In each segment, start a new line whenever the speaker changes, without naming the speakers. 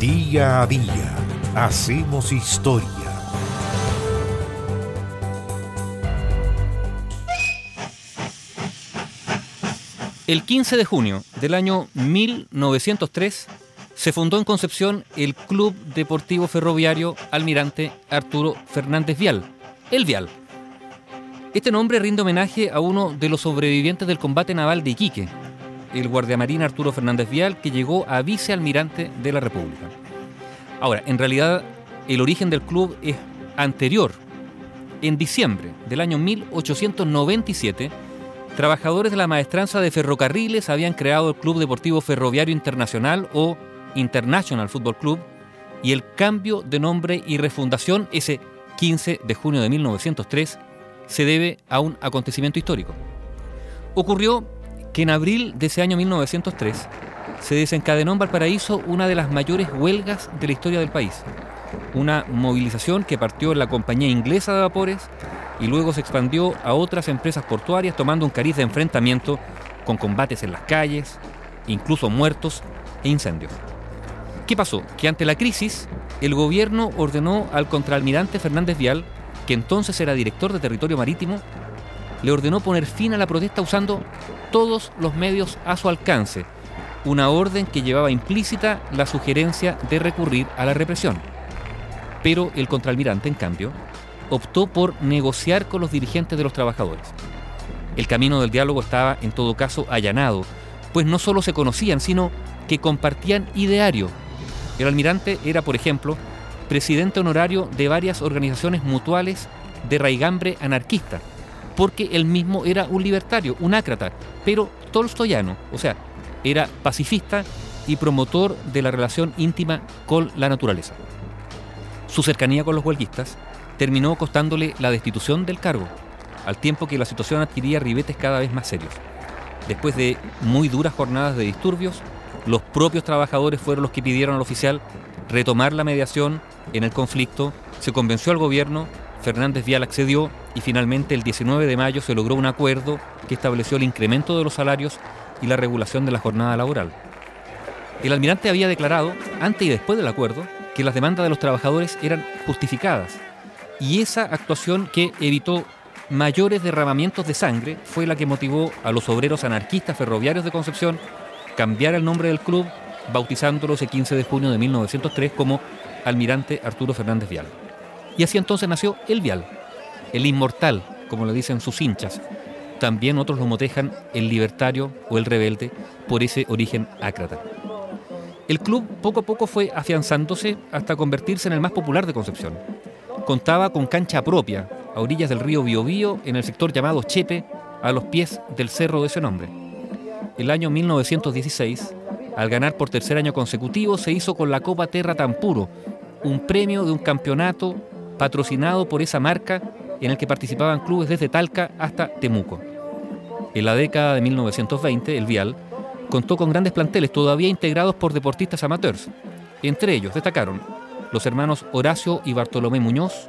Día a día hacemos historia.
El 15 de junio del año 1903 se fundó en Concepción el Club Deportivo Ferroviario Almirante Arturo Fernández Vial, el Vial. Este nombre rinde homenaje a uno de los sobrevivientes del combate naval de Iquique, el guardiamarina Arturo Fernández Vial, que llegó a vicealmirante de la República. Ahora, en realidad, el origen del club es anterior. En diciembre del año 1897, trabajadores de la maestranza de ferrocarriles habían creado el Club Deportivo Ferroviario Internacional o International Football Club y el cambio de nombre y refundación ese 15 de junio de 1903 se debe a un acontecimiento histórico. Ocurrió que en abril de ese año 1903 se desencadenó en Valparaíso una de las mayores huelgas de la historia del país. Una movilización que partió en la compañía inglesa de vapores y luego se expandió a otras empresas portuarias tomando un cariz de enfrentamiento con combates en las calles, incluso muertos e incendios. ¿Qué pasó? Que ante la crisis, el gobierno ordenó al contraalmirante Fernández Vial, que entonces era director de territorio marítimo, le ordenó poner fin a la protesta usando todos los medios a su alcance, una orden que llevaba implícita la sugerencia de recurrir a la represión. Pero el contraalmirante, en cambio, optó por negociar con los dirigentes de los trabajadores. El camino del diálogo estaba, en todo caso, allanado, pues no solo se conocían, sino que compartían ideario. El almirante era, por ejemplo, presidente honorario de varias organizaciones mutuales de raigambre anarquista, porque él mismo era un libertario, un ácrata, pero tolstoyano, o sea, era pacifista y promotor de la relación íntima con la naturaleza. Su cercanía con los huelguistas terminó costándole la destitución del cargo, al tiempo que la situación adquiría ribetes cada vez más serios. Después de muy duras jornadas de disturbios, los propios trabajadores fueron los que pidieron al oficial retomar la mediación en el conflicto, se convenció al gobierno Fernández Vial accedió y finalmente el 19 de mayo se logró un acuerdo que estableció el incremento de los salarios y la regulación de la jornada laboral. El almirante había declarado, antes y después del acuerdo, que las demandas de los trabajadores eran justificadas y esa actuación que evitó mayores derramamientos de sangre fue la que motivó a los obreros anarquistas ferroviarios de Concepción cambiar el nombre del club, bautizándolo ese 15 de junio de 1903 como Almirante Arturo Fernández Vial. Y así entonces nació el Vial, el inmortal, como le dicen sus hinchas. También otros lo motejan el libertario o el rebelde por ese origen ácrata. El club poco a poco fue afianzándose hasta convertirse en el más popular de Concepción. Contaba con cancha propia, a orillas del río Biobío, en el sector llamado Chepe, a los pies del cerro de ese nombre. El año 1916, al ganar por tercer año consecutivo, se hizo con la Copa Terra Tampuro, un premio de un campeonato patrocinado por esa marca en el que participaban clubes desde Talca hasta Temuco. En la década de 1920, el Vial contó con grandes planteles todavía integrados por deportistas amateurs. Entre ellos destacaron los hermanos Horacio y Bartolomé Muñoz,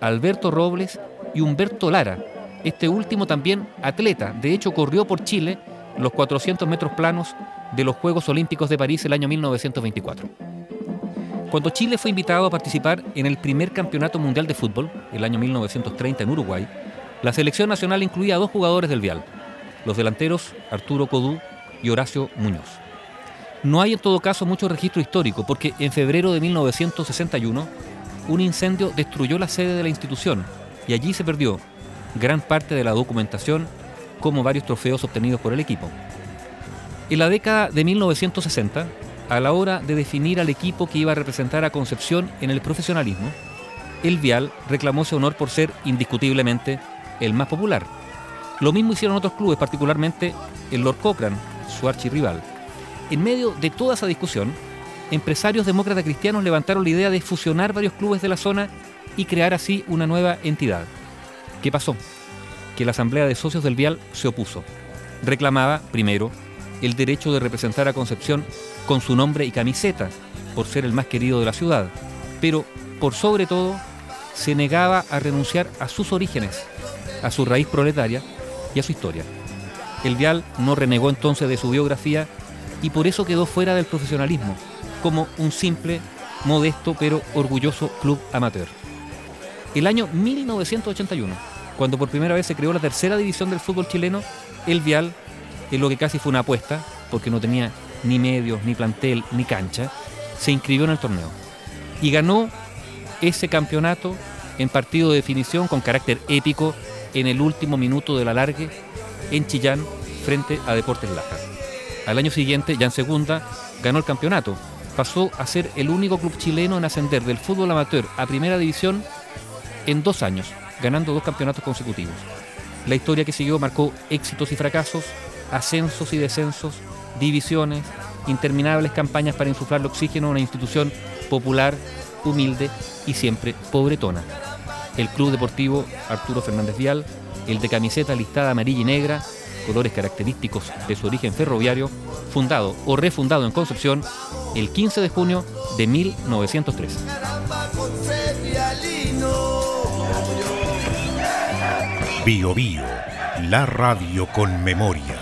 Alberto Robles y Humberto Lara. Este último también atleta, de hecho corrió por Chile los 400 metros planos de los Juegos Olímpicos de París el año 1924. Cuando Chile fue invitado a participar en el primer campeonato mundial de fútbol, el año 1930 en Uruguay, la selección nacional incluía a dos jugadores del Vial, los delanteros Arturo Codú y Horacio Muñoz. No hay en todo caso mucho registro histórico, porque en febrero de 1961 un incendio destruyó la sede de la institución y allí se perdió gran parte de la documentación como varios trofeos obtenidos por el equipo. En la década de 1960, a la hora de definir al equipo que iba a representar a Concepción en el profesionalismo, el Vial reclamó ese honor por ser indiscutiblemente el más popular. Lo mismo hicieron otros clubes, particularmente el Lord Cochrane, su archirrival. En medio de toda esa discusión, empresarios demócratas cristianos levantaron la idea de fusionar varios clubes de la zona y crear así una nueva entidad. ¿Qué pasó? Que la Asamblea de Socios del Vial se opuso. Reclamaba, primero, el derecho de representar a Concepción con su nombre y camiseta, por ser el más querido de la ciudad, pero por sobre todo se negaba a renunciar a sus orígenes, a su raíz proletaria y a su historia. El Vial no renegó entonces de su biografía y por eso quedó fuera del profesionalismo, como un simple, modesto pero orgulloso club amateur. El año 1981, cuando por primera vez se creó la tercera división del fútbol chileno, el Vial, en lo que casi fue una apuesta, porque no tenía ni medios, ni plantel, ni cancha, se inscribió en el torneo y ganó ese campeonato en partido de definición con carácter épico en el último minuto de la largue en Chillán frente a Deportes Laja. Al año siguiente, ya en segunda, ganó el campeonato. Pasó a ser el único club chileno en ascender del fútbol amateur a primera división en dos años, ganando dos campeonatos consecutivos. La historia que siguió marcó éxitos y fracasos, ascensos y descensos, divisiones, interminables campañas para insuflar el oxígeno a una institución popular, humilde y siempre pobretona. El Club Deportivo Arturo Fernández Vial, el de camiseta listada amarilla y negra, colores característicos de su origen ferroviario, fundado o refundado en Concepción el 15 de junio de 1903.
Bio Bio, la radio con memoria.